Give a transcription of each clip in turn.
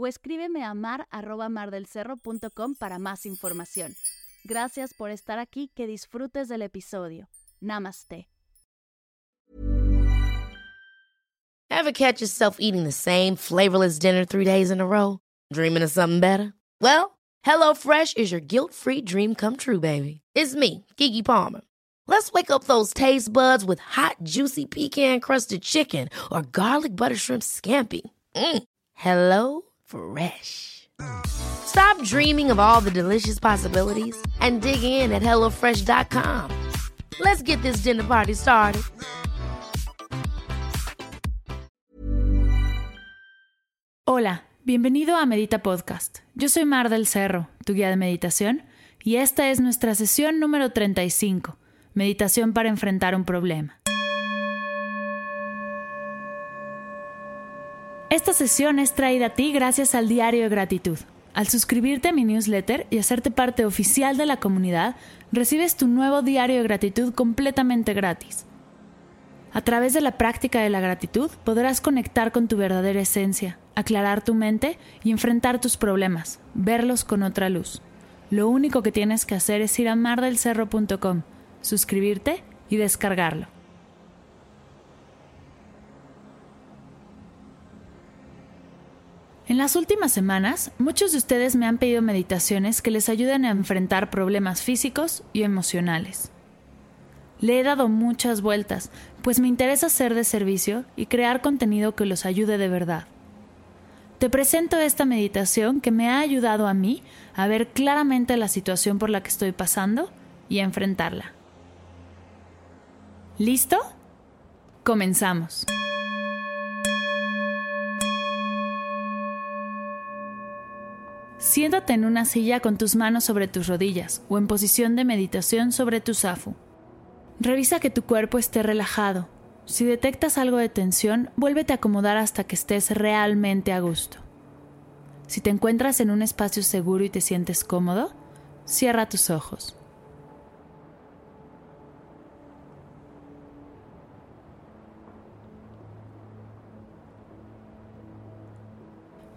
o escríbeme a mar arroba para más información. Gracias por estar aquí, que disfrutes del episodio. Namaste. Ever catch yourself eating the same flavorless dinner three days in a row? Dreaming of something better? Well, HelloFresh is your guilt-free dream come true, baby. It's me, Kiki Palmer. Let's wake up those taste buds with hot, juicy pecan-crusted chicken or garlic butter shrimp scampi. Mm. Hello Fresh. Stop dreaming of all the delicious possibilities and dig in at HelloFresh.com. Let's get this dinner party started. Hola, bienvenido a Medita Podcast. Yo soy Mar del Cerro, tu guía de meditación, y esta es nuestra sesión número 35, Meditación para enfrentar un problema. Esta sesión es traída a ti gracias al Diario de Gratitud. Al suscribirte a mi newsletter y hacerte parte oficial de la comunidad, recibes tu nuevo Diario de Gratitud completamente gratis. A través de la práctica de la gratitud podrás conectar con tu verdadera esencia, aclarar tu mente y enfrentar tus problemas, verlos con otra luz. Lo único que tienes que hacer es ir a mardelcerro.com, suscribirte y descargarlo. En las últimas semanas, muchos de ustedes me han pedido meditaciones que les ayuden a enfrentar problemas físicos y emocionales. Le he dado muchas vueltas, pues me interesa ser de servicio y crear contenido que los ayude de verdad. Te presento esta meditación que me ha ayudado a mí a ver claramente la situación por la que estoy pasando y a enfrentarla. ¿Listo? Comenzamos. Siéntate en una silla con tus manos sobre tus rodillas o en posición de meditación sobre tu zafu. Revisa que tu cuerpo esté relajado. Si detectas algo de tensión, vuélvete a acomodar hasta que estés realmente a gusto. Si te encuentras en un espacio seguro y te sientes cómodo, cierra tus ojos.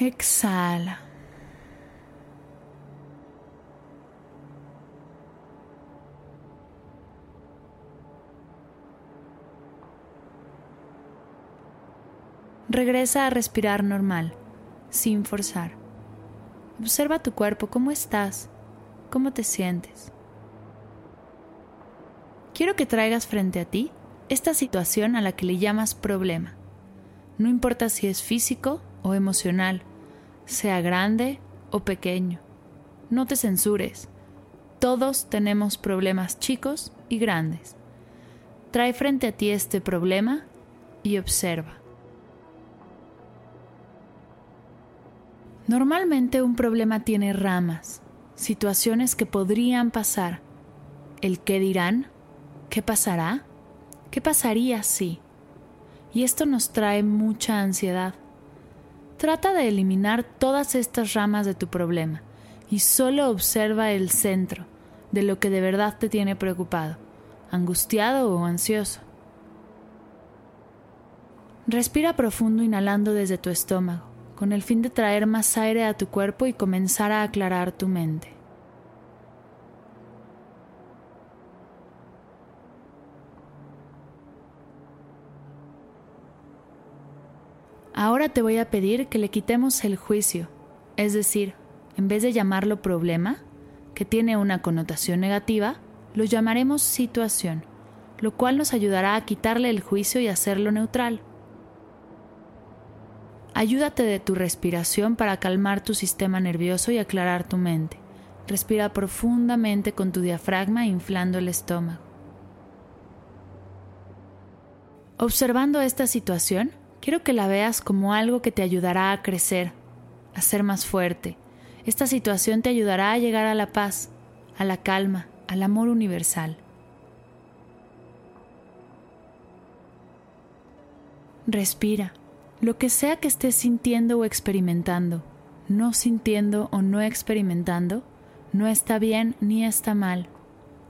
Exhala. Regresa a respirar normal, sin forzar. Observa tu cuerpo, cómo estás, cómo te sientes. Quiero que traigas frente a ti esta situación a la que le llamas problema. No importa si es físico emocional, sea grande o pequeño. No te censures. Todos tenemos problemas chicos y grandes. Trae frente a ti este problema y observa. Normalmente un problema tiene ramas, situaciones que podrían pasar. El qué dirán, qué pasará, qué pasaría si. Y esto nos trae mucha ansiedad. Trata de eliminar todas estas ramas de tu problema y solo observa el centro de lo que de verdad te tiene preocupado, angustiado o ansioso. Respira profundo inhalando desde tu estómago, con el fin de traer más aire a tu cuerpo y comenzar a aclarar tu mente. Ahora te voy a pedir que le quitemos el juicio, es decir, en vez de llamarlo problema, que tiene una connotación negativa, lo llamaremos situación, lo cual nos ayudará a quitarle el juicio y hacerlo neutral. Ayúdate de tu respiración para calmar tu sistema nervioso y aclarar tu mente. Respira profundamente con tu diafragma inflando el estómago. Observando esta situación, quiero que la veas como algo que te ayudará a crecer, a ser más fuerte. Esta situación te ayudará a llegar a la paz, a la calma, al amor universal. Respira. Lo que sea que estés sintiendo o experimentando, no sintiendo o no experimentando, no está bien ni está mal,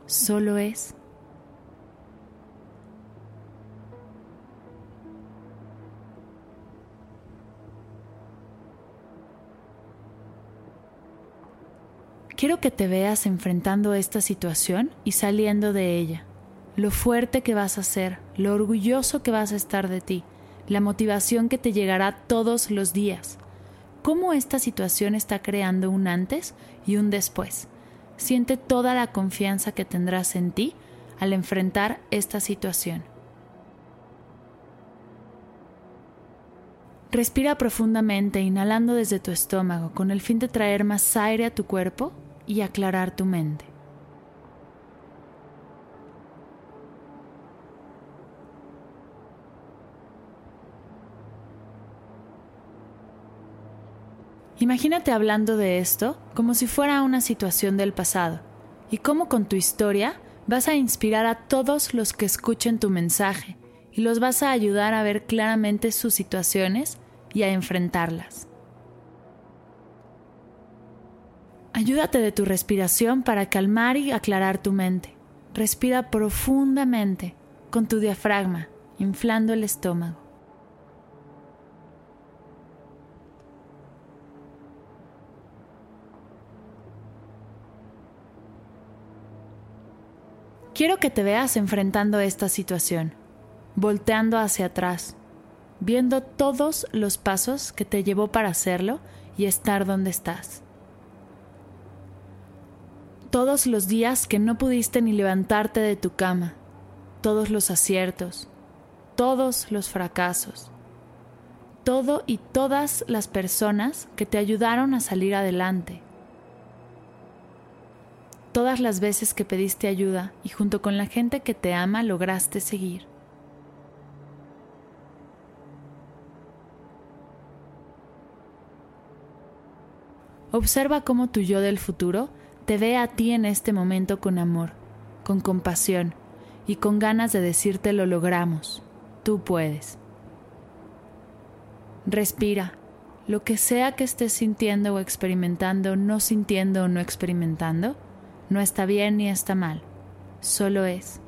solo es. Quiero que te veas enfrentando esta situación y saliendo de ella. Lo fuerte que vas a ser, lo orgulloso que vas a estar de ti, la motivación que te llegará todos los días. Cómo esta situación está creando un antes y un después. Siente toda la confianza que tendrás en ti al enfrentar esta situación. Respira profundamente, inhalando desde tu estómago, con el fin de traer más aire a tu cuerpo y aclarar tu mente. Imagínate hablando de esto como si fuera una situación del pasado y cómo con tu historia vas a inspirar a todos los que escuchen tu mensaje y los vas a ayudar a ver claramente sus situaciones y a enfrentarlas. Ayúdate de tu respiración para calmar y aclarar tu mente. Respira profundamente con tu diafragma, inflando el estómago. Quiero que te veas enfrentando esta situación, volteando hacia atrás, viendo todos los pasos que te llevó para hacerlo y estar donde estás todos los días que no pudiste ni levantarte de tu cama, todos los aciertos, todos los fracasos, todo y todas las personas que te ayudaron a salir adelante, todas las veces que pediste ayuda y junto con la gente que te ama lograste seguir. Observa cómo tu yo del futuro te ve a ti en este momento con amor, con compasión y con ganas de decirte lo logramos, tú puedes. Respira, lo que sea que estés sintiendo o experimentando, no sintiendo o no experimentando, no está bien ni está mal, solo es.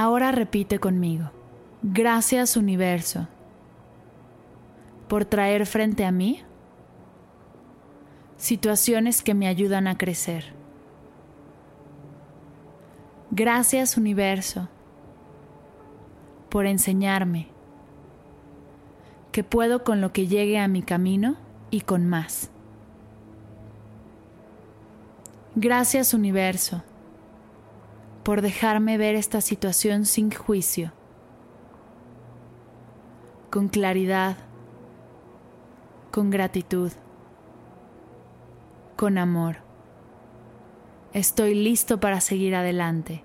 Ahora repite conmigo. Gracias universo por traer frente a mí situaciones que me ayudan a crecer. Gracias universo por enseñarme que puedo con lo que llegue a mi camino y con más. Gracias universo por dejarme ver esta situación sin juicio, con claridad, con gratitud, con amor. Estoy listo para seguir adelante.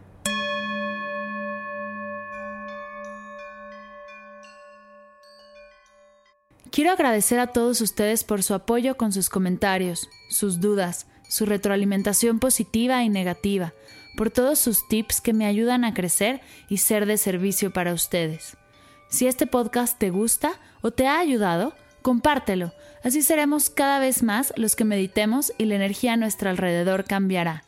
Quiero agradecer a todos ustedes por su apoyo con sus comentarios, sus dudas, su retroalimentación positiva y negativa, por todos sus tips que me ayudan a crecer y ser de servicio para ustedes. Si este podcast te gusta o te ha ayudado, compártelo, así seremos cada vez más los que meditemos y la energía a nuestro alrededor cambiará.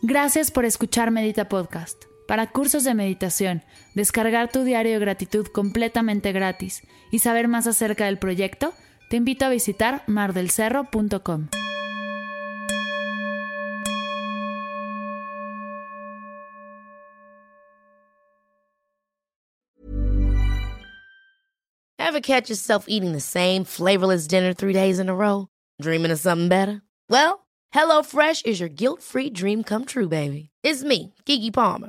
Gracias por escuchar Medita Podcast. Para cursos de meditación, descargar tu diario de gratitud completamente gratis y saber más acerca del proyecto, te invito a visitar mardelcerro.com. Ever catch yourself eating the same flavorless dinner three days in a row? Dreaming of something better? Well, HelloFresh is your guilt-free dream come true, baby. It's me, Kiki Palmer.